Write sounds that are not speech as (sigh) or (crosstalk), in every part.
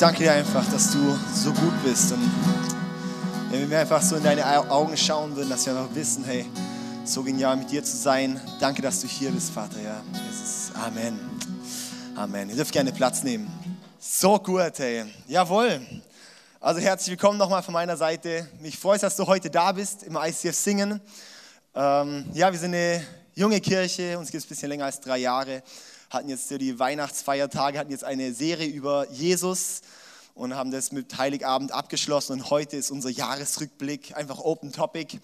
danke dir einfach, dass du so gut bist. Und wenn wir einfach so in deine Augen schauen würden, dass wir einfach wissen, hey, so genial mit dir zu sein. Danke, dass du hier bist, Vater. Ja, Jesus. Amen. Amen. Ihr dürft gerne Platz nehmen. So gut, hey. Jawohl. Also herzlich willkommen nochmal von meiner Seite. Mich freut, dass du heute da bist im ICF Singen. Ähm, ja, wir sind eine junge Kirche, uns gibt es ein bisschen länger als drei Jahre hatten jetzt die Weihnachtsfeiertage, hatten jetzt eine Serie über Jesus und haben das mit Heiligabend abgeschlossen und heute ist unser Jahresrückblick einfach Open Topic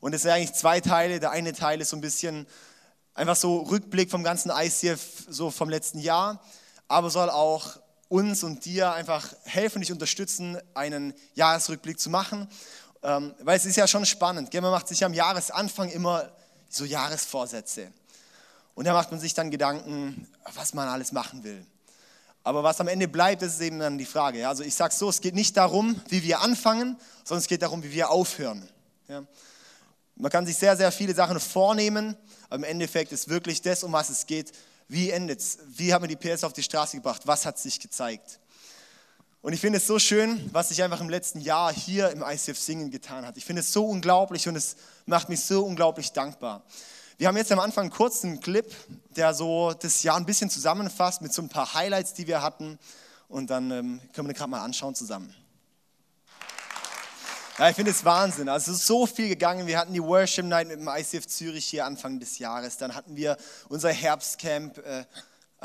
und es sind eigentlich zwei Teile. Der eine Teil ist so ein bisschen einfach so Rückblick vom ganzen ICF so vom letzten Jahr, aber soll auch uns und dir einfach helfen, dich unterstützen, einen Jahresrückblick zu machen. Ähm, weil es ist ja schon spannend. Man macht sich am Jahresanfang immer so Jahresvorsätze. Und da macht man sich dann Gedanken, was man alles machen will. Aber was am Ende bleibt, ist eben dann die Frage. Also ich sage so, es geht nicht darum, wie wir anfangen, sondern es geht darum, wie wir aufhören. Ja. Man kann sich sehr, sehr viele Sachen vornehmen, aber im Endeffekt ist wirklich das, um was es geht. Wie endet es? Wie haben wir die PS auf die Straße gebracht? Was hat sich gezeigt? Und ich finde es so schön, was sich einfach im letzten Jahr hier im ICF Singen getan hat. Ich finde es so unglaublich und es macht mich so unglaublich dankbar. Wir haben jetzt am Anfang einen kurzen Clip, der so das Jahr ein bisschen zusammenfasst mit so ein paar Highlights, die wir hatten. Und dann ähm, können wir den gerade mal anschauen zusammen. Ja, ich finde es Wahnsinn. Also es ist so viel gegangen. Wir hatten die Worship Night mit dem ICF Zürich hier Anfang des Jahres. Dann hatten wir unser Herbstcamp. Äh,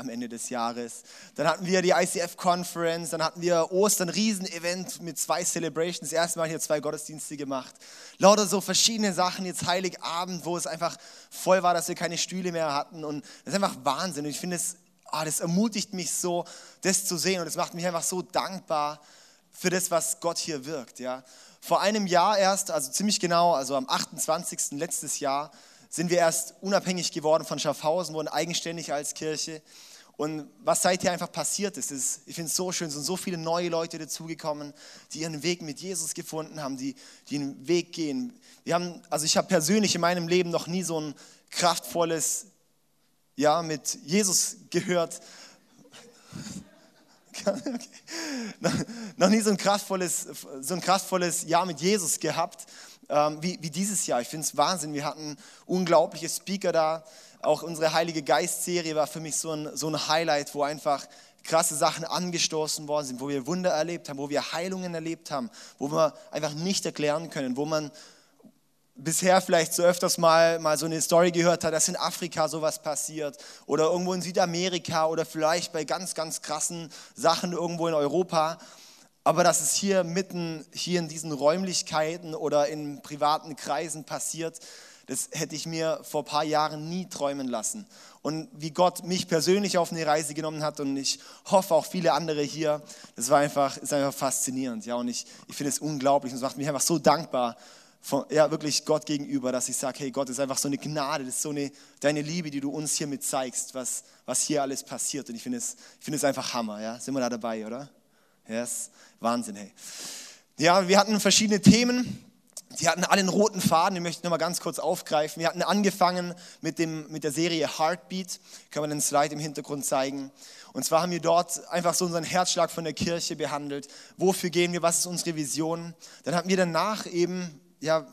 am Ende des Jahres. Dann hatten wir die ICF Conference, dann hatten wir Ostern, Riesenevent mit zwei Celebrations, das erste Mal hier zwei Gottesdienste gemacht. Lauter so verschiedene Sachen, jetzt Heiligabend, wo es einfach voll war, dass wir keine Stühle mehr hatten und das ist einfach Wahnsinn und ich finde es, ah, das ermutigt mich so, das zu sehen und es macht mich einfach so dankbar für das, was Gott hier wirkt, ja. Vor einem Jahr erst, also ziemlich genau, also am 28. letztes Jahr, sind wir erst unabhängig geworden von Schaffhausen, wurden eigenständig als Kirche. Und was seither einfach passiert ist, ist ich finde es so schön, es sind so viele neue Leute dazugekommen, die ihren Weg mit Jesus gefunden haben, die, die einen Weg gehen. Wir haben, also ich habe persönlich in meinem Leben noch nie so ein kraftvolles, ja, mit Jesus gehört. (laughs) Okay. Noch nie so ein kraftvolles, so ein kraftvolles Jahr mit Jesus gehabt ähm, wie, wie dieses Jahr. Ich finde es Wahnsinn. Wir hatten unglaubliche Speaker da. Auch unsere Heilige Geist-Serie war für mich so ein, so ein Highlight, wo einfach krasse Sachen angestoßen worden sind, wo wir Wunder erlebt haben, wo wir Heilungen erlebt haben, wo wir einfach nicht erklären können, wo man bisher vielleicht so öfters mal, mal so eine Story gehört hat, dass in Afrika sowas passiert oder irgendwo in Südamerika oder vielleicht bei ganz, ganz krassen Sachen irgendwo in Europa. Aber dass es hier mitten, hier in diesen Räumlichkeiten oder in privaten Kreisen passiert, das hätte ich mir vor ein paar Jahren nie träumen lassen. Und wie Gott mich persönlich auf eine Reise genommen hat und ich hoffe auch viele andere hier, das war einfach, ist einfach faszinierend. Ja, und ich, ich finde es unglaublich und es macht mich einfach so dankbar, von, ja, wirklich Gott gegenüber, dass ich sage, hey Gott, das ist einfach so eine Gnade, das ist so eine, deine Liebe, die du uns hiermit zeigst, was, was hier alles passiert. Und ich finde es, ich finde es einfach Hammer, ja. Sind wir da dabei, oder? Yes. Wahnsinn, hey. Ja, wir hatten verschiedene Themen. Die hatten alle einen roten Faden, den möchte ich nochmal ganz kurz aufgreifen. Wir hatten angefangen mit, dem, mit der Serie Heartbeat. Können wir den Slide im Hintergrund zeigen. Und zwar haben wir dort einfach so unseren Herzschlag von der Kirche behandelt. Wofür gehen wir? Was ist unsere Vision? Dann hatten wir danach eben, ja,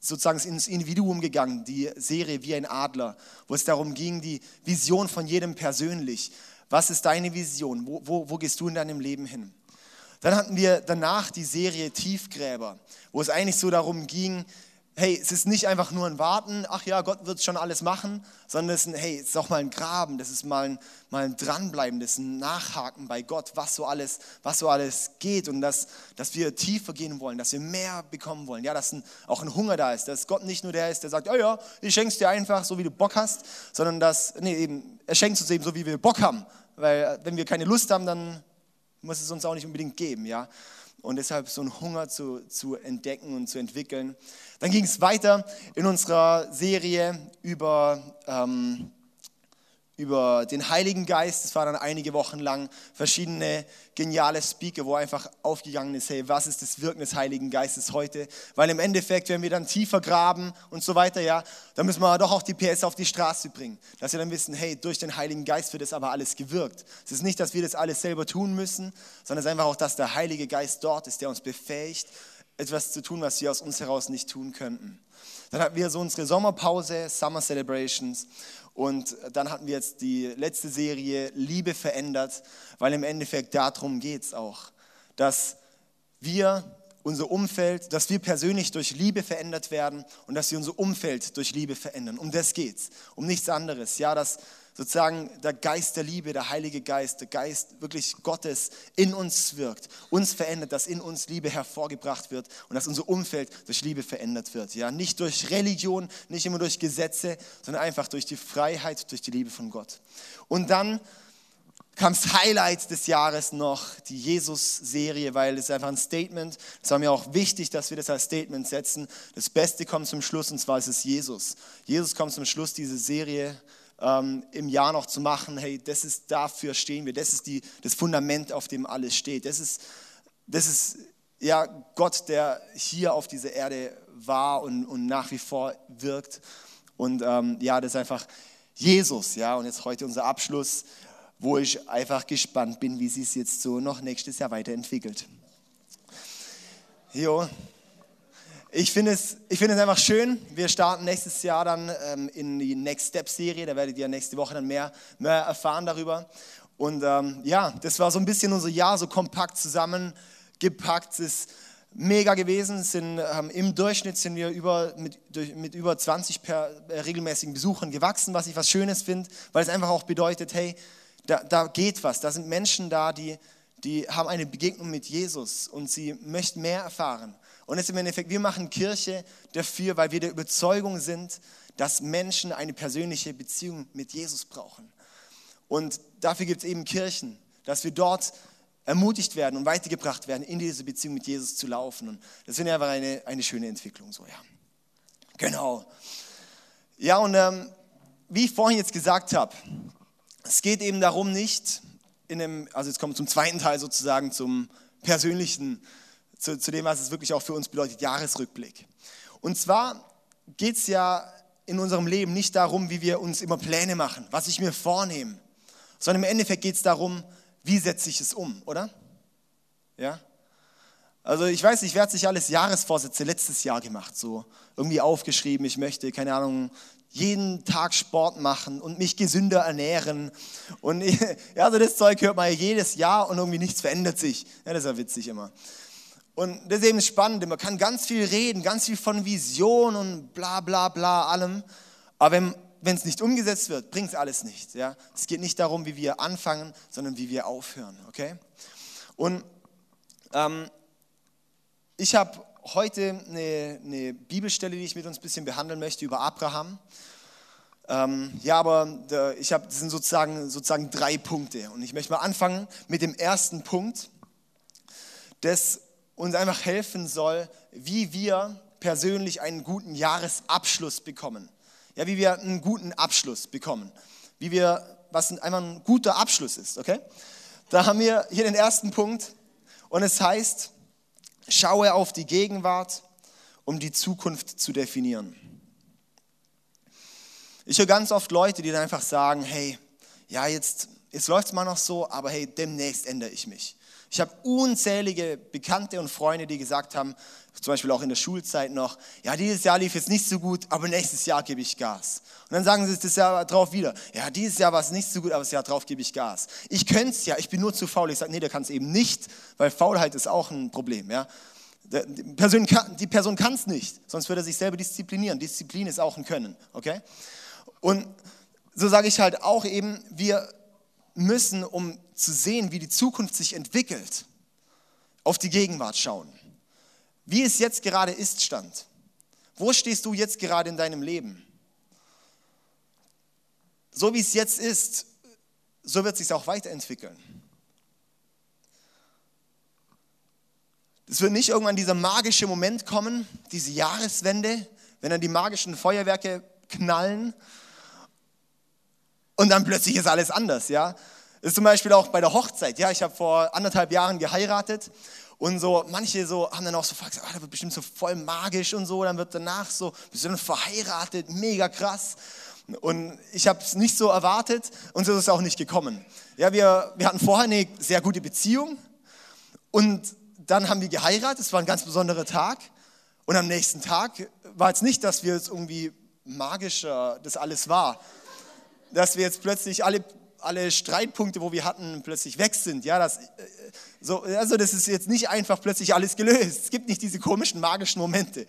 sozusagen ins Individuum gegangen, die Serie wie ein Adler, wo es darum ging, die Vision von jedem persönlich. Was ist deine Vision? Wo, wo, wo gehst du in deinem Leben hin? Dann hatten wir danach die Serie Tiefgräber, wo es eigentlich so darum ging, hey, es ist nicht einfach nur ein Warten, ach ja, Gott wird schon alles machen, sondern es ist ein, hey, es ist auch mal ein Graben, das ist mal ein, mal ein Dranbleiben, das ist ein Nachhaken bei Gott, was so alles, was so alles geht und dass, dass wir tiefer gehen wollen, dass wir mehr bekommen wollen, ja, dass ein, auch ein Hunger da ist, dass Gott nicht nur der ist, der sagt, ja, ja, ich schenk's dir einfach, so wie du Bock hast, sondern dass, nee, eben, er schenkt uns eben so, wie wir Bock haben, weil wenn wir keine Lust haben, dann muss es uns auch nicht unbedingt geben, ja. Und deshalb so einen Hunger zu, zu entdecken und zu entwickeln. Dann ging es weiter in unserer Serie über, ähm, über den Heiligen Geist. Es waren dann einige Wochen lang verschiedene geniale Speaker, wo einfach aufgegangen ist, hey, was ist das Wirken des Heiligen Geistes heute? Weil im Endeffekt, wenn wir dann tiefer graben und so weiter, ja, dann müssen wir doch auch die PS auf die Straße bringen. Dass wir dann wissen, hey, durch den Heiligen Geist wird das aber alles gewirkt. Es ist nicht, dass wir das alles selber tun müssen, sondern es ist einfach auch, dass der Heilige Geist dort ist, der uns befähigt, etwas zu tun, was wir aus uns heraus nicht tun könnten. Dann hatten wir so unsere Sommerpause, Summer Celebrations. Und dann hatten wir jetzt die letzte Serie Liebe verändert, weil im Endeffekt darum geht es auch, dass wir unser Umfeld, dass wir persönlich durch Liebe verändert werden und dass wir unser Umfeld durch Liebe verändern. Um das geht's, um nichts anderes. Ja, dass sozusagen der Geist der Liebe, der Heilige Geist, der Geist wirklich Gottes in uns wirkt, uns verändert, dass in uns Liebe hervorgebracht wird und dass unser Umfeld durch Liebe verändert wird. Ja, nicht durch Religion, nicht immer durch Gesetze, sondern einfach durch die Freiheit, durch die Liebe von Gott. Und dann kam das Highlight des Jahres noch, die Jesus-Serie, weil es einfach ein Statement. Es war mir auch wichtig, dass wir das als Statement setzen. Das Beste kommt zum Schluss und zwar ist es Jesus. Jesus kommt zum Schluss diese Serie ähm, im Jahr noch zu machen, hey, das ist, dafür stehen wir, das ist die, das Fundament, auf dem alles steht. Das ist, das ist ja Gott, der hier auf dieser Erde war und, und nach wie vor wirkt. Und ähm, ja, das ist einfach Jesus, ja, und jetzt heute unser Abschluss, wo ich einfach gespannt bin, wie sich es jetzt so noch nächstes Jahr weiterentwickelt. Jo. Ich finde es, ich finde es einfach schön. Wir starten nächstes Jahr dann ähm, in die Next Step Serie. Da werdet ihr nächste Woche dann mehr, mehr erfahren darüber. Und ähm, ja, das war so ein bisschen unser Jahr, so kompakt zusammengepackt. Es ist mega gewesen. Sind, ähm, Im Durchschnitt sind wir über, mit, durch, mit über 20 per, äh, regelmäßigen Besuchern gewachsen, was ich was Schönes finde, weil es einfach auch bedeutet, hey, da, da geht was. Da sind Menschen da, die, die haben eine Begegnung mit Jesus und sie möchten mehr erfahren. Und es ist im Endeffekt, wir machen Kirche dafür, weil wir der Überzeugung sind, dass Menschen eine persönliche Beziehung mit Jesus brauchen. Und dafür gibt es eben Kirchen, dass wir dort ermutigt werden und weitergebracht werden, in diese Beziehung mit Jesus zu laufen. Und das finde ich einfach eine, eine schöne Entwicklung. So, ja. Genau. Ja, und ähm, wie ich vorhin jetzt gesagt habe, es geht eben darum nicht, in einem, also jetzt kommen wir zum zweiten Teil sozusagen, zum persönlichen zu, zu dem, was es wirklich auch für uns bedeutet, Jahresrückblick. Und zwar geht es ja in unserem Leben nicht darum, wie wir uns immer Pläne machen, was ich mir vornehme, sondern im Endeffekt geht es darum, wie setze ich es um, oder? Ja? Also ich weiß nicht, wer hat sich alles Jahresvorsätze letztes Jahr gemacht, so irgendwie aufgeschrieben, ich möchte, keine Ahnung, jeden Tag Sport machen und mich gesünder ernähren. Und (laughs) ja, also das Zeug hört man jedes Jahr und irgendwie nichts verändert sich. Ja, das ist ja witzig immer. Und das ist eben spannend, man kann ganz viel reden, ganz viel von Vision und bla bla bla allem, aber wenn es nicht umgesetzt wird, bringt es alles nichts. Ja? Es geht nicht darum, wie wir anfangen, sondern wie wir aufhören. Okay? Und ähm, ich habe heute eine, eine, Bibelstelle, die ich mit uns ein bisschen behandeln möchte über Abraham. Ähm, ja, aber der, ich habe, das sind sozusagen, sozusagen drei Punkte. Und ich möchte mal anfangen mit dem ersten Punkt. Das uns einfach helfen soll, wie wir persönlich einen guten Jahresabschluss bekommen. Ja, wie wir einen guten Abschluss bekommen. Wie wir, was einfach ein guter Abschluss ist, okay? Da haben wir hier den ersten Punkt und es heißt, schaue auf die Gegenwart, um die Zukunft zu definieren. Ich höre ganz oft Leute, die dann einfach sagen, hey, ja, jetzt, jetzt läuft es mal noch so, aber hey, demnächst ändere ich mich. Ich habe unzählige Bekannte und Freunde, die gesagt haben, zum Beispiel auch in der Schulzeit noch, ja, dieses Jahr lief jetzt nicht so gut, aber nächstes Jahr gebe ich Gas. Und dann sagen sie das Jahr drauf wieder, ja, dieses Jahr war es nicht so gut, aber das Jahr drauf gebe ich Gas. Ich könnte es ja, ich bin nur zu faul. Ich sage, nee, der kann es eben nicht, weil Faulheit ist auch ein Problem. Ja? Die Person kann kann es nicht, sonst würde er sich selber disziplinieren. Disziplin ist auch ein Können, okay? Und so sage ich halt auch eben, wir müssen, um zu sehen, wie die Zukunft sich entwickelt, auf die Gegenwart schauen. Wie es jetzt gerade ist, stand. Wo stehst du jetzt gerade in deinem Leben? So wie es jetzt ist, so wird es sich auch weiterentwickeln. Es wird nicht irgendwann dieser magische Moment kommen, diese Jahreswende, wenn dann die magischen Feuerwerke knallen und dann plötzlich ist alles anders, ja. Das ist zum Beispiel auch bei der Hochzeit, ja. Ich habe vor anderthalb Jahren geheiratet und so, manche so haben dann auch so gesagt, ah, das wird bestimmt so voll magisch und so. Dann wird danach so, wir sind verheiratet, mega krass. Und ich habe es nicht so erwartet und so ist es auch nicht gekommen. Ja, wir, wir hatten vorher eine sehr gute Beziehung und dann haben wir geheiratet. Es war ein ganz besonderer Tag. Und am nächsten Tag war es nicht, dass wir jetzt irgendwie magischer das alles war. Dass wir jetzt plötzlich alle, alle Streitpunkte, wo wir hatten, plötzlich weg sind. Ja, das, äh, so, also das ist jetzt nicht einfach plötzlich alles gelöst. Es gibt nicht diese komischen magischen Momente.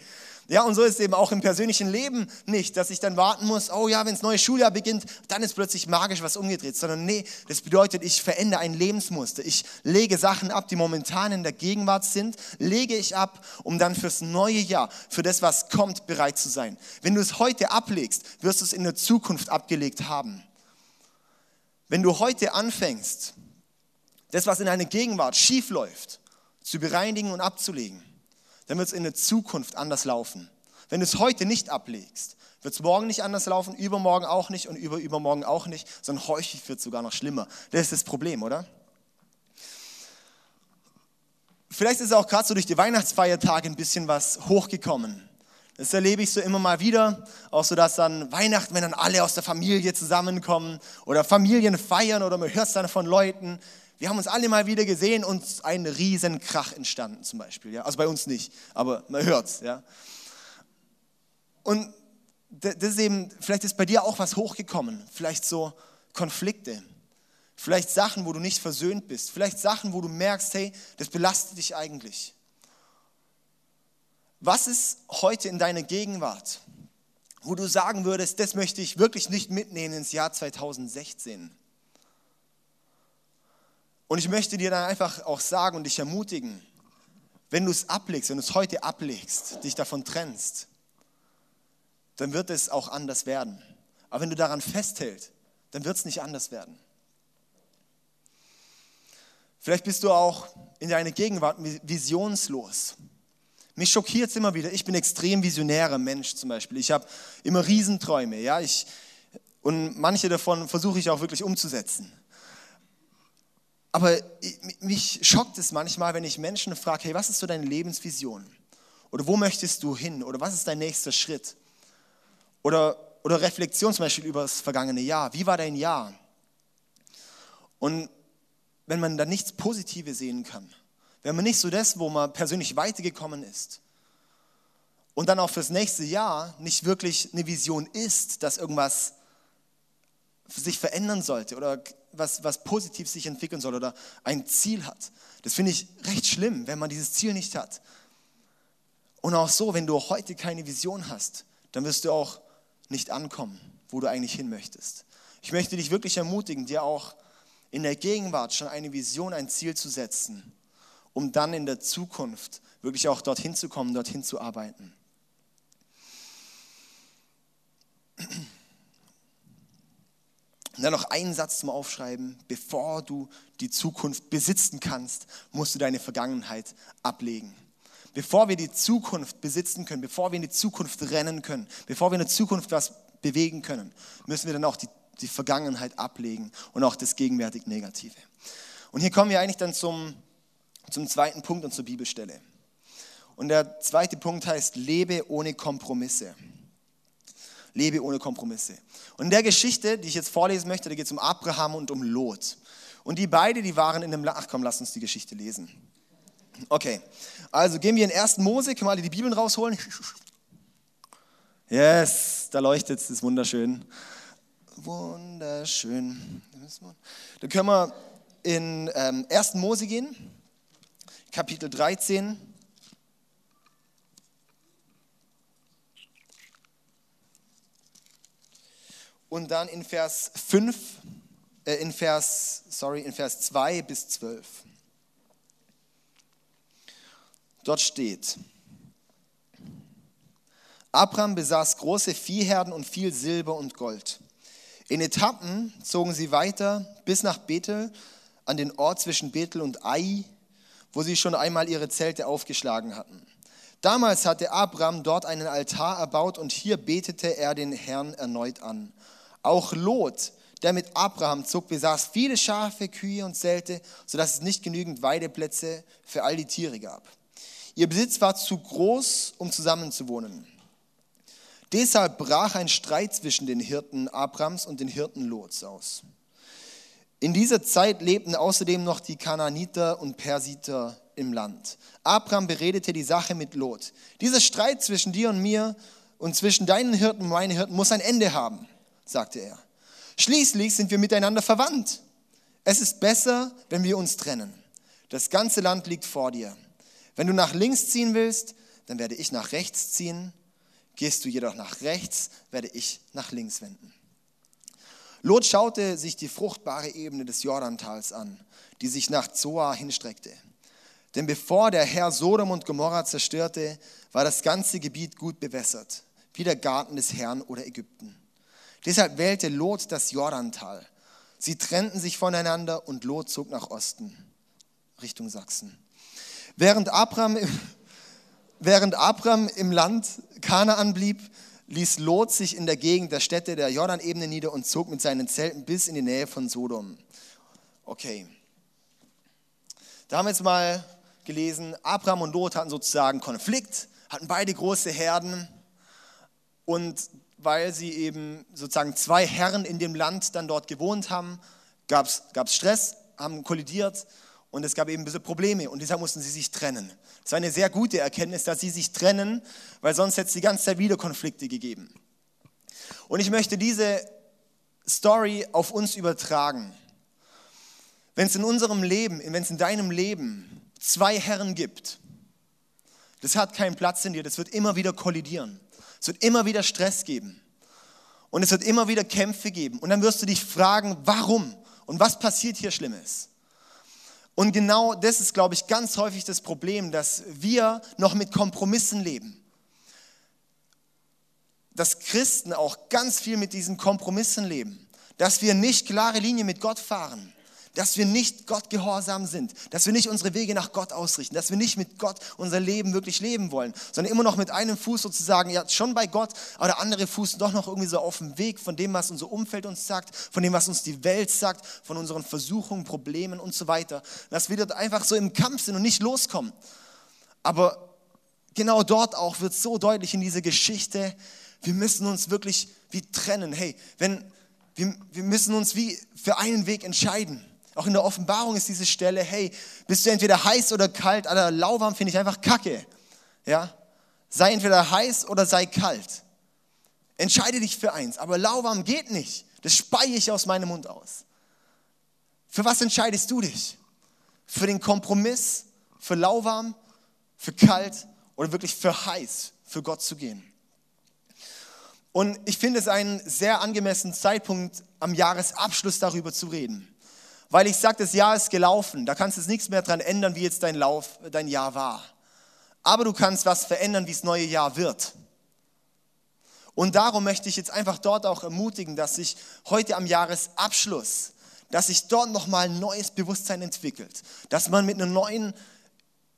Ja, und so ist es eben auch im persönlichen Leben nicht, dass ich dann warten muss, oh ja, wenn das neue Schuljahr beginnt, dann ist plötzlich magisch was umgedreht, sondern nee, das bedeutet, ich verändere ein Lebensmuster. Ich lege Sachen ab, die momentan in der Gegenwart sind, lege ich ab, um dann fürs neue Jahr, für das, was kommt, bereit zu sein. Wenn du es heute ablegst, wirst du es in der Zukunft abgelegt haben. Wenn du heute anfängst, das, was in deiner Gegenwart schief läuft, zu bereinigen und abzulegen, dann wird es in der Zukunft anders laufen. Wenn du es heute nicht ablegst, wird es morgen nicht anders laufen, übermorgen auch nicht und überübermorgen auch nicht, sondern häufig wird es sogar noch schlimmer. Das ist das Problem, oder? Vielleicht ist auch gerade so durch die Weihnachtsfeiertage ein bisschen was hochgekommen. Das erlebe ich so immer mal wieder, auch so, dass dann Weihnachten, wenn dann alle aus der Familie zusammenkommen oder Familien feiern oder man hört es dann von Leuten, wir haben uns alle mal wieder gesehen und ein riesen Krach entstanden zum Beispiel. Ja? Also bei uns nicht, aber man hört es. Ja? Und das ist eben, vielleicht ist bei dir auch was hochgekommen. Vielleicht so Konflikte. Vielleicht Sachen, wo du nicht versöhnt bist. Vielleicht Sachen, wo du merkst, hey, das belastet dich eigentlich. Was ist heute in deiner Gegenwart, wo du sagen würdest, das möchte ich wirklich nicht mitnehmen ins Jahr 2016? Und ich möchte dir dann einfach auch sagen und dich ermutigen, wenn du es ablegst, wenn du es heute ablegst, dich davon trennst, dann wird es auch anders werden. Aber wenn du daran festhältst, dann wird es nicht anders werden. Vielleicht bist du auch in deiner Gegenwart visionslos. Mich schockiert es immer wieder. Ich bin extrem visionärer Mensch zum Beispiel. Ich habe immer Riesenträume. Ja? Ich, und manche davon versuche ich auch wirklich umzusetzen. Aber mich schockt es manchmal, wenn ich Menschen frage, hey, was ist so deine Lebensvision? Oder wo möchtest du hin? Oder was ist dein nächster Schritt? Oder, oder Reflexion zum Beispiel über das vergangene Jahr. Wie war dein Jahr? Und wenn man da nichts Positives sehen kann, wenn man nicht so das, wo man persönlich weitergekommen ist, und dann auch fürs nächste Jahr nicht wirklich eine Vision ist, dass irgendwas sich verändern sollte oder was, was positiv sich entwickeln soll oder ein Ziel hat. Das finde ich recht schlimm, wenn man dieses Ziel nicht hat. Und auch so, wenn du heute keine Vision hast, dann wirst du auch nicht ankommen, wo du eigentlich hin möchtest. Ich möchte dich wirklich ermutigen, dir auch in der Gegenwart schon eine Vision, ein Ziel zu setzen, um dann in der Zukunft wirklich auch dorthin zu kommen, dorthin zu arbeiten. Und dann noch einen Satz zum Aufschreiben. Bevor du die Zukunft besitzen kannst, musst du deine Vergangenheit ablegen. Bevor wir die Zukunft besitzen können, bevor wir in die Zukunft rennen können, bevor wir in der Zukunft was bewegen können, müssen wir dann auch die, die Vergangenheit ablegen und auch das gegenwärtig Negative. Und hier kommen wir eigentlich dann zum, zum zweiten Punkt und zur Bibelstelle. Und der zweite Punkt heißt, lebe ohne Kompromisse lebe ohne Kompromisse. Und in der Geschichte, die ich jetzt vorlesen möchte, da geht es um Abraham und um Lot. Und die beiden, die waren in einem, ach komm, lass uns die Geschichte lesen. Okay, also gehen wir in 1. Mose, können wir alle die Bibeln rausholen? Yes, da leuchtet es, ist wunderschön. Wunderschön. Dann können wir in ähm, 1. Mose gehen, Kapitel 13. und dann in Vers 5, äh, in Vers, sorry, in Vers 2 bis 12. Dort steht, Abraham besaß große Viehherden und viel Silber und Gold. In Etappen zogen sie weiter bis nach Bethel, an den Ort zwischen Bethel und Ai, wo sie schon einmal ihre Zelte aufgeschlagen hatten. Damals hatte Abraham dort einen Altar erbaut und hier betete er den Herrn erneut an. Auch Lot, der mit Abraham zog, besaß viele Schafe, Kühe und Zelte, sodass es nicht genügend Weideplätze für all die Tiere gab. Ihr Besitz war zu groß, um zusammenzuwohnen. Deshalb brach ein Streit zwischen den Hirten Abrams und den Hirten Lots aus. In dieser Zeit lebten außerdem noch die Kanaaniter und Persiter im Land. Abraham beredete die Sache mit Lot. Dieser Streit zwischen dir und mir und zwischen deinen Hirten und meinen Hirten muss ein Ende haben, sagte er. Schließlich sind wir miteinander verwandt. Es ist besser, wenn wir uns trennen. Das ganze Land liegt vor dir. Wenn du nach links ziehen willst, dann werde ich nach rechts ziehen. Gehst du jedoch nach rechts, werde ich nach links wenden. Lot schaute sich die fruchtbare Ebene des Jordantals an, die sich nach Zoar hinstreckte. Denn bevor der Herr Sodom und Gomorra zerstörte, war das ganze Gebiet gut bewässert, wie der Garten des Herrn oder Ägypten. Deshalb wählte Lot das Jordantal. Sie trennten sich voneinander und Lot zog nach Osten, Richtung Sachsen. Während Abraham, (laughs) während Abraham im Land Kanaan blieb, ließ Lot sich in der Gegend der Städte der Jordanebene nieder und zog mit seinen Zelten bis in die Nähe von Sodom. Okay. Da haben wir jetzt mal gelesen, Abraham und Lot hatten sozusagen Konflikt, hatten beide große Herden und weil sie eben sozusagen zwei Herren in dem Land dann dort gewohnt haben, gab es Stress, haben kollidiert und es gab eben diese Probleme und deshalb mussten sie sich trennen. Das war eine sehr gute Erkenntnis, dass sie sich trennen, weil sonst hätte es die ganze Zeit wieder Konflikte gegeben. Und ich möchte diese Story auf uns übertragen. Wenn es in unserem Leben, wenn es in deinem Leben zwei Herren gibt, das hat keinen Platz in dir, das wird immer wieder kollidieren. Es wird immer wieder Stress geben. Und es wird immer wieder Kämpfe geben. Und dann wirst du dich fragen, warum? Und was passiert hier Schlimmes? Und genau das ist, glaube ich, ganz häufig das Problem, dass wir noch mit Kompromissen leben. Dass Christen auch ganz viel mit diesen Kompromissen leben. Dass wir nicht klare Linie mit Gott fahren dass wir nicht Gott gehorsam sind, dass wir nicht unsere Wege nach Gott ausrichten, dass wir nicht mit Gott unser Leben wirklich leben wollen, sondern immer noch mit einem Fuß sozusagen, ja, schon bei Gott, aber der andere Fuß doch noch irgendwie so auf dem Weg von dem, was unser Umfeld uns sagt, von dem, was uns die Welt sagt, von unseren Versuchungen, Problemen und so weiter. Dass wir dort einfach so im Kampf sind und nicht loskommen. Aber genau dort auch wird so deutlich in dieser Geschichte, wir müssen uns wirklich wie trennen. Hey, wenn, wir, wir müssen uns wie für einen Weg entscheiden. Auch in der Offenbarung ist diese Stelle, hey, bist du entweder heiß oder kalt, Alter, lauwarm finde ich einfach kacke. Ja? Sei entweder heiß oder sei kalt. Entscheide dich für eins, aber lauwarm geht nicht. Das speie ich aus meinem Mund aus. Für was entscheidest du dich? Für den Kompromiss, für lauwarm, für kalt oder wirklich für heiß, für Gott zu gehen? Und ich finde es einen sehr angemessenen Zeitpunkt, am Jahresabschluss darüber zu reden. Weil ich sage, das Jahr ist gelaufen. Da kannst du nichts mehr dran ändern, wie jetzt dein Lauf, dein Jahr war. Aber du kannst was verändern, wie das neue Jahr wird. Und darum möchte ich jetzt einfach dort auch ermutigen, dass sich heute am Jahresabschluss, dass sich dort nochmal ein neues Bewusstsein entwickelt. Dass man mit einer neuen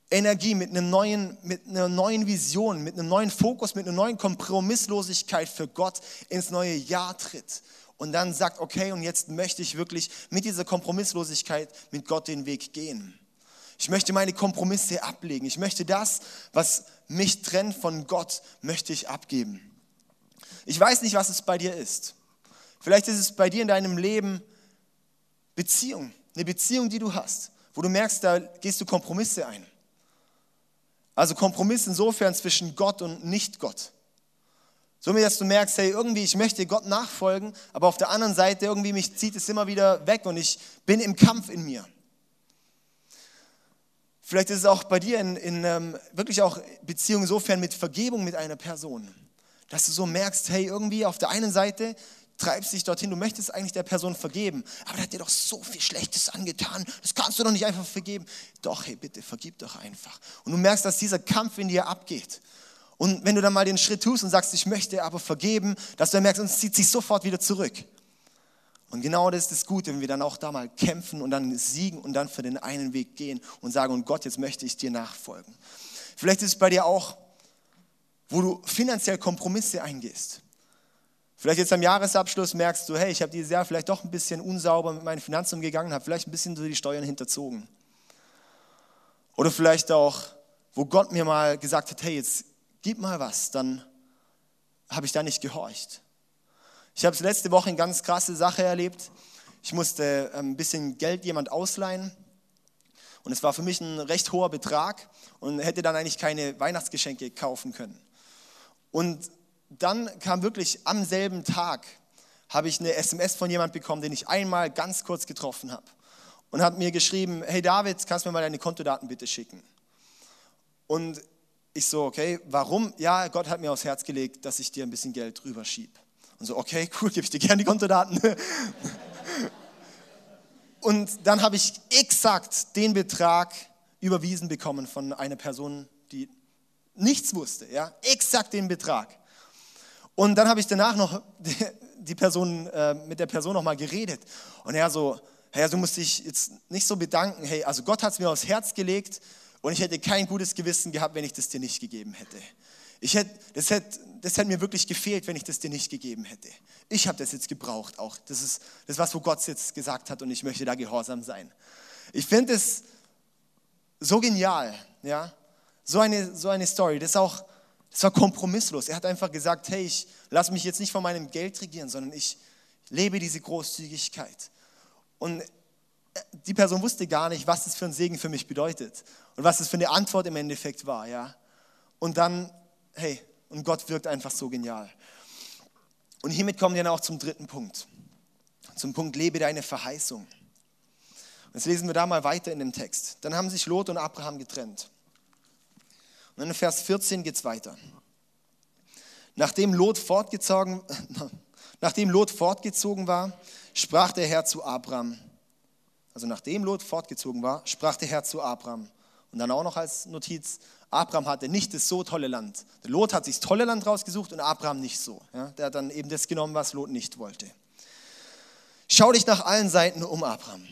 Energie, mit, einem neuen, mit einer neuen Vision, mit einem neuen Fokus, mit einer neuen Kompromisslosigkeit für Gott ins neue Jahr tritt und dann sagt, okay, und jetzt möchte ich wirklich mit dieser Kompromisslosigkeit mit Gott den Weg gehen. Ich möchte meine Kompromisse ablegen. Ich möchte das, was mich trennt von Gott, möchte ich abgeben. Ich weiß nicht, was es bei dir ist. Vielleicht ist es bei dir in deinem Leben Beziehung, eine Beziehung, die du hast, wo du merkst, da gehst du Kompromisse ein. Also Kompromiss insofern zwischen Gott und Nicht-Gott. So dass du merkst, hey, irgendwie, ich möchte Gott nachfolgen, aber auf der anderen Seite irgendwie mich zieht es immer wieder weg und ich bin im Kampf in mir. Vielleicht ist es auch bei dir in, in ähm, wirklich auch Beziehung insofern mit Vergebung mit einer Person, dass du so merkst, hey, irgendwie auf der einen Seite treibst dich dorthin, du möchtest eigentlich der Person vergeben, aber der hat dir doch so viel Schlechtes angetan, das kannst du doch nicht einfach vergeben. Doch, hey, bitte, vergib doch einfach. Und du merkst, dass dieser Kampf in dir abgeht. Und wenn du dann mal den Schritt tust und sagst, ich möchte aber vergeben, dass du dann merkst, es zieht sich sofort wieder zurück. Und genau das ist das Gute, wenn wir dann auch da mal kämpfen und dann siegen und dann für den einen Weg gehen und sagen, und Gott, jetzt möchte ich dir nachfolgen. Vielleicht ist es bei dir auch, wo du finanziell Kompromisse eingehst. Vielleicht jetzt am Jahresabschluss merkst du, hey, ich habe dieses Jahr vielleicht doch ein bisschen unsauber mit meinen Finanzen umgegangen, habe vielleicht ein bisschen so die Steuern hinterzogen. Oder vielleicht auch, wo Gott mir mal gesagt hat, hey, jetzt gib mal was, dann habe ich da nicht gehorcht. Ich habe letzte Woche eine ganz krasse Sache erlebt. Ich musste ähm, ein bisschen Geld jemand ausleihen und es war für mich ein recht hoher Betrag und hätte dann eigentlich keine Weihnachtsgeschenke kaufen können. Und dann kam wirklich am selben Tag, habe ich eine SMS von jemand bekommen, den ich einmal ganz kurz getroffen habe. Und hat mir geschrieben, hey David, kannst du mir mal deine Kontodaten bitte schicken? Und ich so, okay, warum? Ja, Gott hat mir aufs Herz gelegt, dass ich dir ein bisschen Geld drüber schieb. Und so, okay, (laughs) cool, gebe ich dir gerne die Kontodaten. (laughs) Und dann habe ich exakt den Betrag überwiesen bekommen von einer Person, die nichts wusste. Ja? Exakt den Betrag. Und dann habe ich danach noch (laughs) die Person, äh, mit der Person noch mal geredet. Und er so, hey, du musst dich jetzt nicht so bedanken. Hey, also Gott hat es mir aufs Herz gelegt und ich hätte kein gutes Gewissen gehabt, wenn ich das dir nicht gegeben hätte. Ich hätte, das, hätte, das hätte mir wirklich gefehlt, wenn ich das dir nicht gegeben hätte. Ich habe das jetzt gebraucht auch. Das ist das, was wo Gott jetzt gesagt hat und ich möchte da gehorsam sein. Ich finde es so genial, ja, so eine, so eine Story. Das, auch, das war kompromisslos. Er hat einfach gesagt, hey, ich lasse mich jetzt nicht von meinem Geld regieren, sondern ich lebe diese Großzügigkeit. Und äh, die Person wusste gar nicht, was das für ein Segen für mich bedeutet und was das für eine Antwort im Endeffekt war, ja. Und dann hey, und Gott wirkt einfach so genial. Und hiermit kommen wir dann auch zum dritten Punkt. Zum Punkt, lebe deine Verheißung. Jetzt lesen wir da mal weiter in dem Text. Dann haben sich Lot und Abraham getrennt. Und dann in Vers 14 geht es weiter. Nachdem Lot, fortgezogen, (laughs) nachdem Lot fortgezogen war, sprach der Herr zu Abraham. Also nachdem Lot fortgezogen war, sprach der Herr zu Abraham. Und dann auch noch als Notiz, Abraham hatte nicht das so tolle Land. Der Lot hat sich das tolle Land rausgesucht und Abraham nicht so. Ja, der hat dann eben das genommen, was Lot nicht wollte. Schau dich nach allen Seiten um, Abraham.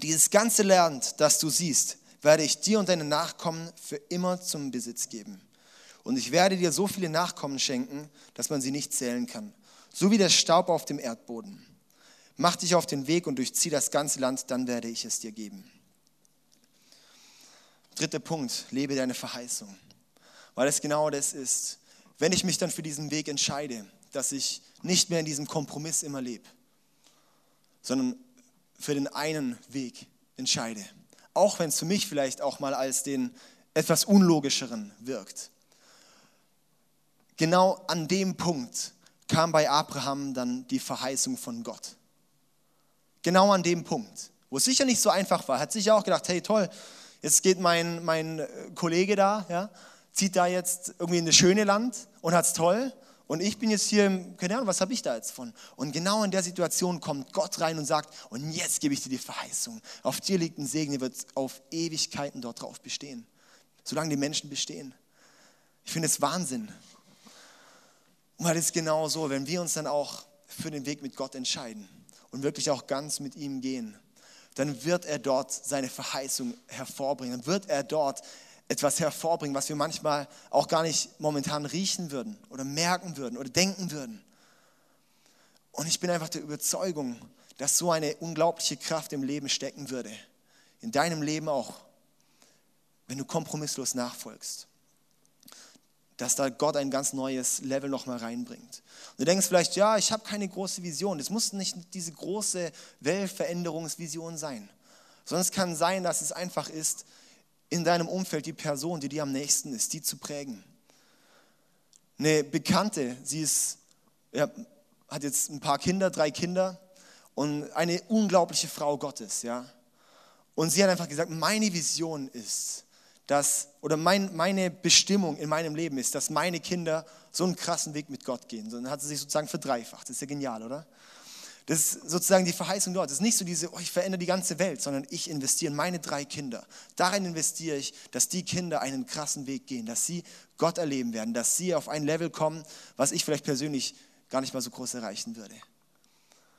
Dieses ganze Land, das du siehst, werde ich dir und deinen Nachkommen für immer zum Besitz geben. Und ich werde dir so viele Nachkommen schenken, dass man sie nicht zählen kann. So wie der Staub auf dem Erdboden. Mach dich auf den Weg und durchzieh das ganze Land, dann werde ich es dir geben. Dritter Punkt, lebe deine Verheißung. Weil es genau das ist. Wenn ich mich dann für diesen Weg entscheide, dass ich nicht mehr in diesem Kompromiss immer lebe, sondern für den einen Weg entscheide. Auch wenn es für mich vielleicht auch mal als den etwas unlogischeren wirkt. Genau an dem Punkt kam bei Abraham dann die Verheißung von Gott. Genau an dem Punkt, wo es sicher nicht so einfach war. Hat sicher auch gedacht, hey toll, Jetzt geht mein, mein äh, Kollege da, ja, zieht da jetzt irgendwie in das schöne Land und hat es toll. Und ich bin jetzt hier, keine Ahnung, was habe ich da jetzt von? Und genau in der Situation kommt Gott rein und sagt, und jetzt gebe ich dir die Verheißung. Auf dir liegt ein Segen, der wird auf Ewigkeiten dort drauf bestehen. Solange die Menschen bestehen. Ich finde es Wahnsinn. Und weil es genau so, wenn wir uns dann auch für den Weg mit Gott entscheiden und wirklich auch ganz mit ihm gehen, dann wird er dort seine Verheißung hervorbringen. Dann wird er dort etwas hervorbringen, was wir manchmal auch gar nicht momentan riechen würden oder merken würden oder denken würden. Und ich bin einfach der Überzeugung, dass so eine unglaubliche Kraft im Leben stecken würde. In deinem Leben auch, wenn du kompromisslos nachfolgst dass da Gott ein ganz neues Level nochmal reinbringt. Und du denkst vielleicht, ja, ich habe keine große Vision. Es muss nicht diese große Weltveränderungsvision sein, sondern es kann sein, dass es einfach ist, in deinem Umfeld die Person, die dir am nächsten ist, die zu prägen. Eine Bekannte, sie ist, ja, hat jetzt ein paar Kinder, drei Kinder und eine unglaubliche Frau Gottes, ja. Und sie hat einfach gesagt, meine Vision ist, dass, oder mein, meine Bestimmung in meinem Leben ist, dass meine Kinder so einen krassen Weg mit Gott gehen. Dann hat sie sich sozusagen verdreifacht. Das ist ja genial, oder? Das ist sozusagen die Verheißung dort. Das ist nicht so diese, oh, ich verändere die ganze Welt, sondern ich investiere in meine drei Kinder. Darin investiere ich, dass die Kinder einen krassen Weg gehen, dass sie Gott erleben werden, dass sie auf ein Level kommen, was ich vielleicht persönlich gar nicht mal so groß erreichen würde.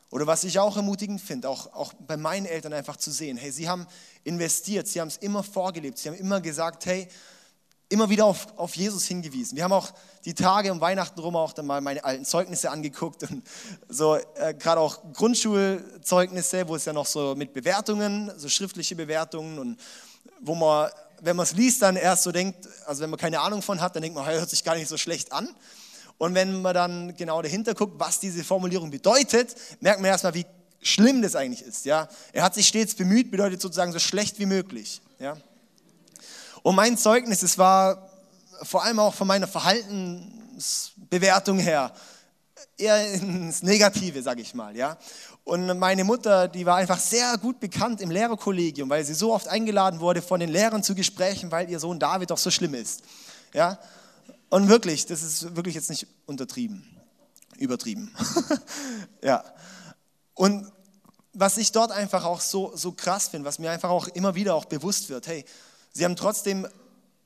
Oder was ich auch ermutigend finde, auch, auch bei meinen Eltern einfach zu sehen, hey, sie haben investiert, sie haben es immer vorgelebt, sie haben immer gesagt, hey, immer wieder auf, auf Jesus hingewiesen. Wir haben auch die Tage um Weihnachten rum auch dann mal meine alten Zeugnisse angeguckt und so äh, gerade auch Grundschulzeugnisse, wo es ja noch so mit Bewertungen, so schriftliche Bewertungen und wo man, wenn man es liest, dann erst so denkt, also wenn man keine Ahnung von hat, dann denkt man, hey, hört sich gar nicht so schlecht an. Und wenn man dann genau dahinter guckt, was diese Formulierung bedeutet, merkt man erstmal, wie schlimm das eigentlich ist. Ja? Er hat sich stets bemüht, bedeutet sozusagen so schlecht wie möglich. Ja? Und mein Zeugnis, es war vor allem auch von meiner Verhaltensbewertung her eher ins Negative, sage ich mal. Ja? Und meine Mutter, die war einfach sehr gut bekannt im Lehrerkollegium, weil sie so oft eingeladen wurde von den Lehrern zu Gesprächen, weil ihr Sohn David doch so schlimm ist. Ja? Und wirklich, das ist wirklich jetzt nicht untertrieben, übertrieben. (laughs) ja. Und was ich dort einfach auch so, so krass finde, was mir einfach auch immer wieder auch bewusst wird, hey, sie haben trotzdem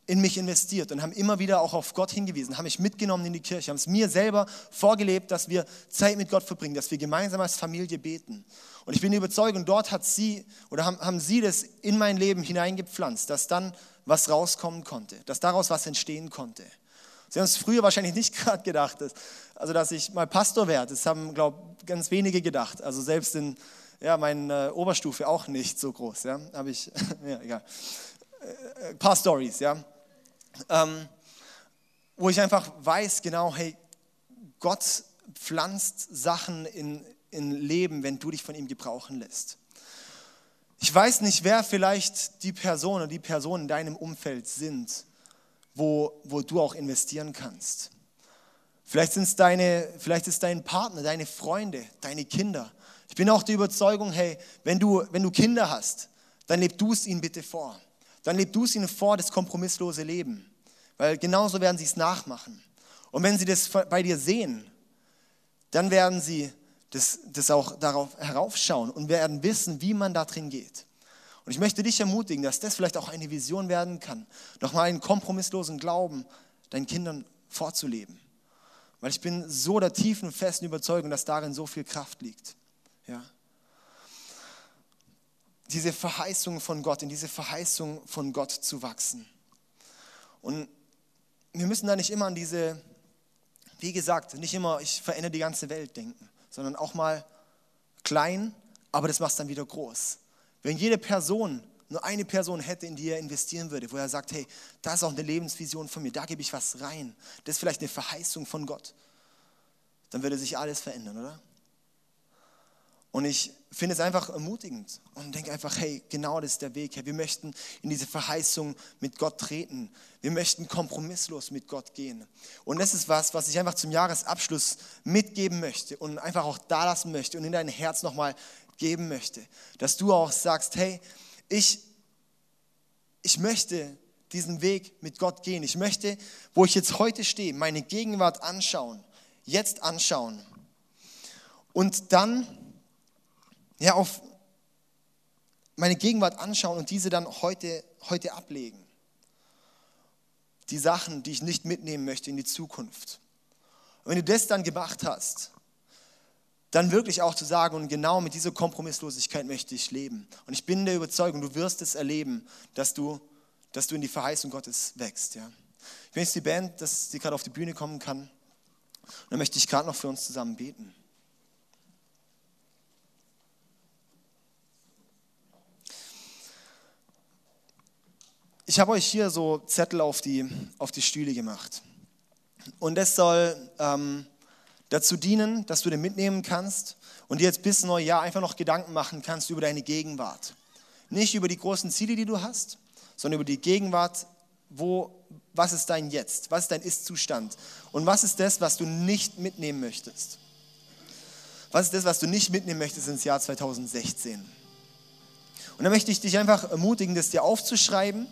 in mich investiert und haben immer wieder auch auf Gott hingewiesen, haben mich mitgenommen in die Kirche, haben es mir selber vorgelebt, dass wir Zeit mit Gott verbringen, dass wir gemeinsam als Familie beten. Und ich bin überzeugt, und dort hat sie oder haben, haben sie das in mein Leben hineingepflanzt, dass dann was rauskommen konnte, dass daraus was entstehen konnte. Sie haben es früher wahrscheinlich nicht (laughs) gerade gedacht, dass, also dass ich mal Pastor werde. Das haben, glaube ich, ganz wenige gedacht. Also selbst in ja, meiner äh, Oberstufe auch nicht so groß. Ja, habe ich, (laughs) ja, egal. Ein äh, paar Stories, ja. Ähm, wo ich einfach weiß, genau, hey, Gott pflanzt Sachen in, in Leben, wenn du dich von ihm gebrauchen lässt. Ich weiß nicht, wer vielleicht die Person oder die Personen in deinem Umfeld sind, wo, wo du auch investieren kannst. Vielleicht, sind's deine, vielleicht ist dein Partner, deine Freunde, deine Kinder. Ich bin auch der Überzeugung, hey, wenn du, wenn du Kinder hast, dann leb du es ihnen bitte vor. Dann leb du es ihnen vor, das kompromisslose Leben. Weil genauso werden sie es nachmachen. Und wenn sie das bei dir sehen, dann werden sie das, das auch darauf heraufschauen und werden wissen, wie man da drin geht. Und ich möchte dich ermutigen, dass das vielleicht auch eine Vision werden kann, nochmal einen kompromisslosen Glauben deinen Kindern vorzuleben. Weil ich bin so der tiefen, festen Überzeugung, dass darin so viel Kraft liegt. Ja. Diese Verheißung von Gott, in diese Verheißung von Gott zu wachsen. Und wir müssen da nicht immer an diese, wie gesagt, nicht immer, ich verändere die ganze Welt denken, sondern auch mal klein, aber das macht es dann wieder groß. Wenn jede Person nur eine Person hätte, in die er investieren würde, wo er sagt, hey, da ist auch eine Lebensvision von mir, da gebe ich was rein, das ist vielleicht eine Verheißung von Gott, dann würde sich alles verändern, oder? Und ich finde es einfach ermutigend und denke einfach, hey, genau das ist der Weg. Wir möchten in diese Verheißung mit Gott treten. Wir möchten kompromisslos mit Gott gehen. Und das ist was, was ich einfach zum Jahresabschluss mitgeben möchte und einfach auch da lassen möchte und in dein Herz nochmal geben möchte. Dass du auch sagst, hey, ich, ich möchte diesen Weg mit Gott gehen. Ich möchte, wo ich jetzt heute stehe, meine Gegenwart anschauen, jetzt anschauen. Und dann ja, auf meine Gegenwart anschauen und diese dann heute, heute ablegen. Die Sachen, die ich nicht mitnehmen möchte in die Zukunft. Und wenn du das dann gemacht hast, dann wirklich auch zu sagen, und genau mit dieser Kompromisslosigkeit möchte ich leben. Und ich bin der Überzeugung, du wirst es erleben, dass du, dass du in die Verheißung Gottes wächst. Ja. Ich möchte die Band, dass sie gerade auf die Bühne kommen kann. Und dann möchte ich gerade noch für uns zusammen beten. Ich habe euch hier so Zettel auf die, auf die Stühle gemacht. Und das soll ähm, dazu dienen, dass du den mitnehmen kannst und dir jetzt bis Neujahr einfach noch Gedanken machen kannst über deine Gegenwart. Nicht über die großen Ziele, die du hast, sondern über die Gegenwart, wo, was ist dein Jetzt, was ist dein Ist-Zustand und was ist das, was du nicht mitnehmen möchtest. Was ist das, was du nicht mitnehmen möchtest ins Jahr 2016? Und dann möchte ich dich einfach ermutigen, das dir aufzuschreiben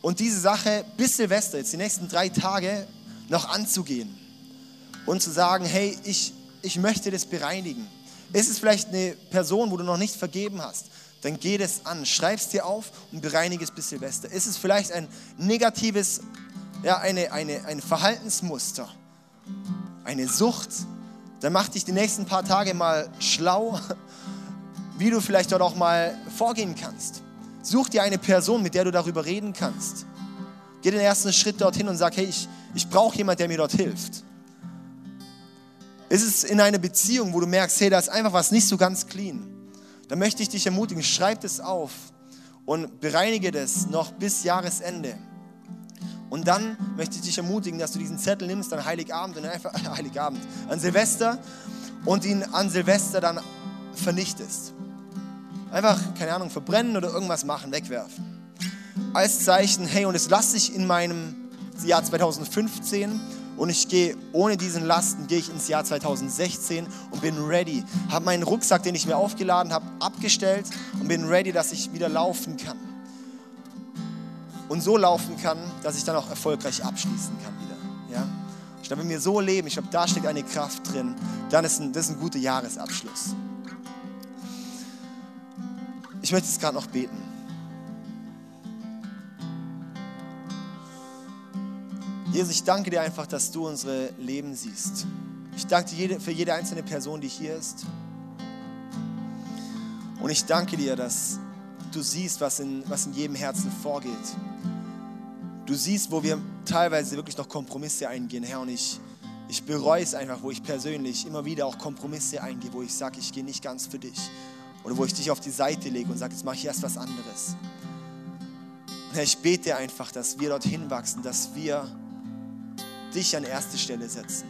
und diese Sache bis Silvester, jetzt die nächsten drei Tage, noch anzugehen und zu sagen, hey, ich, ich möchte das bereinigen. Ist es vielleicht eine Person, wo du noch nicht vergeben hast? Dann geh das an, schreib es dir auf und bereinige es bis Silvester. Ist es vielleicht ein negatives, ja, eine, eine, ein Verhaltensmuster, eine Sucht? Dann mach dich die nächsten paar Tage mal schlau, wie du vielleicht dort auch mal vorgehen kannst. Such dir eine Person, mit der du darüber reden kannst. Geh den ersten Schritt dorthin und sag, hey, ich, ich brauche jemanden, der mir dort hilft. Ist es in einer Beziehung, wo du merkst, hey, da ist einfach was nicht so ganz clean, dann möchte ich dich ermutigen, schreib das auf und bereinige das noch bis Jahresende. Und dann möchte ich dich ermutigen, dass du diesen Zettel nimmst an Heiligabend und einfach (laughs) Heiligabend, an Silvester und ihn an Silvester dann vernichtest. Einfach, keine Ahnung, verbrennen oder irgendwas machen, wegwerfen. Als Zeichen, hey, und es lasse ich in meinem Jahr 2015 und ich gehe ohne diesen Lasten, gehe ich ins Jahr 2016 und bin ready. Habe meinen Rucksack, den ich mir aufgeladen habe, abgestellt und bin ready, dass ich wieder laufen kann. Und so laufen kann, dass ich dann auch erfolgreich abschließen kann wieder. Ja? Ich glaube, wenn wir so leben, ich glaube, da steckt eine Kraft drin, dann ist ein, das ist ein guter Jahresabschluss. Ich möchte jetzt gerade noch beten. Jesus, ich danke dir einfach, dass du unsere Leben siehst. Ich danke dir für jede einzelne Person, die hier ist. Und ich danke dir, dass du siehst, was in, was in jedem Herzen vorgeht. Du siehst, wo wir teilweise wirklich noch Kompromisse eingehen, Herr. Und ich, ich bereue es einfach, wo ich persönlich immer wieder auch Kompromisse eingehe, wo ich sage, ich gehe nicht ganz für dich. Oder wo ich dich auf die Seite lege und sage, jetzt mache ich erst was anderes. Herr, ich bete einfach, dass wir dorthin wachsen, dass wir dich an erste Stelle setzen.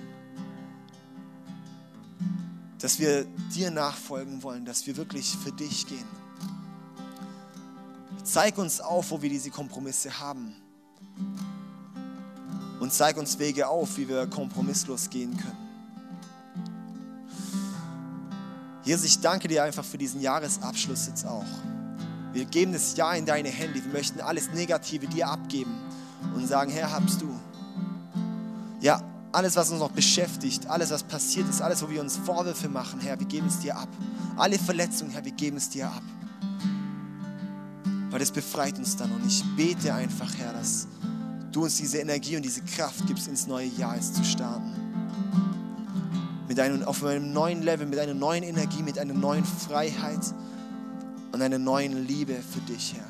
Dass wir dir nachfolgen wollen, dass wir wirklich für dich gehen. Zeig uns auf, wo wir diese Kompromisse haben. Und zeig uns Wege auf, wie wir kompromisslos gehen können. Jesus, ich danke dir einfach für diesen Jahresabschluss jetzt auch. Wir geben das Jahr in deine Hände. Wir möchten alles Negative dir abgeben und sagen, Herr, habst du. Ja, alles, was uns noch beschäftigt, alles, was passiert ist, alles, wo wir uns Vorwürfe machen, Herr, wir geben es dir ab. Alle Verletzungen, Herr, wir geben es dir ab. Weil das befreit uns dann. Und ich bete einfach, Herr, dass du uns diese Energie und diese Kraft gibst, ins neue Jahr jetzt zu starten. Mit einem, auf einem neuen Level, mit einer neuen Energie, mit einer neuen Freiheit und einer neuen Liebe für dich, Herr.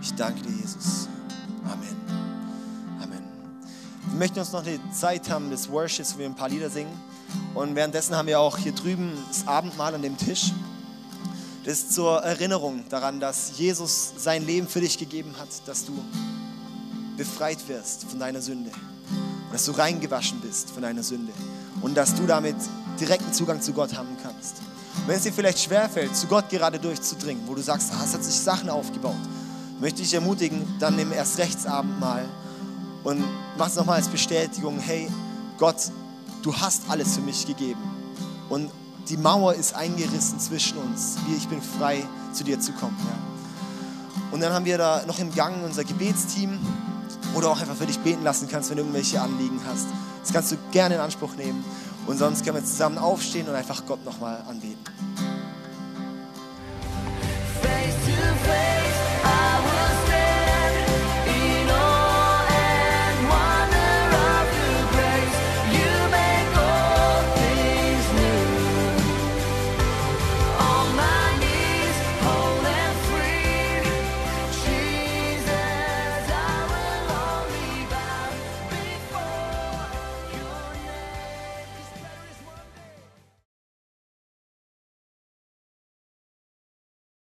Ich danke dir, Jesus. Möchten uns noch eine Zeit haben des Worships, wo wir ein paar Lieder singen. Und währenddessen haben wir auch hier drüben das Abendmahl an dem Tisch. Das ist zur Erinnerung daran, dass Jesus sein Leben für dich gegeben hat, dass du befreit wirst von deiner Sünde. Dass du reingewaschen bist von deiner Sünde. Und dass du damit direkten Zugang zu Gott haben kannst. wenn es dir vielleicht schwerfällt, zu Gott gerade durchzudringen, wo du sagst, ah, es hat sich Sachen aufgebaut, möchte ich ermutigen, dann nimm erst rechts Abendmahl und mach es nochmal als Bestätigung, hey Gott, du hast alles für mich gegeben. Und die Mauer ist eingerissen zwischen uns. Ich bin frei, zu dir zu kommen. Ja. Und dann haben wir da noch im Gang unser Gebetsteam, wo du auch einfach für dich beten lassen kannst, wenn du irgendwelche Anliegen hast. Das kannst du gerne in Anspruch nehmen. Und sonst können wir zusammen aufstehen und einfach Gott nochmal anbeten. Face to face.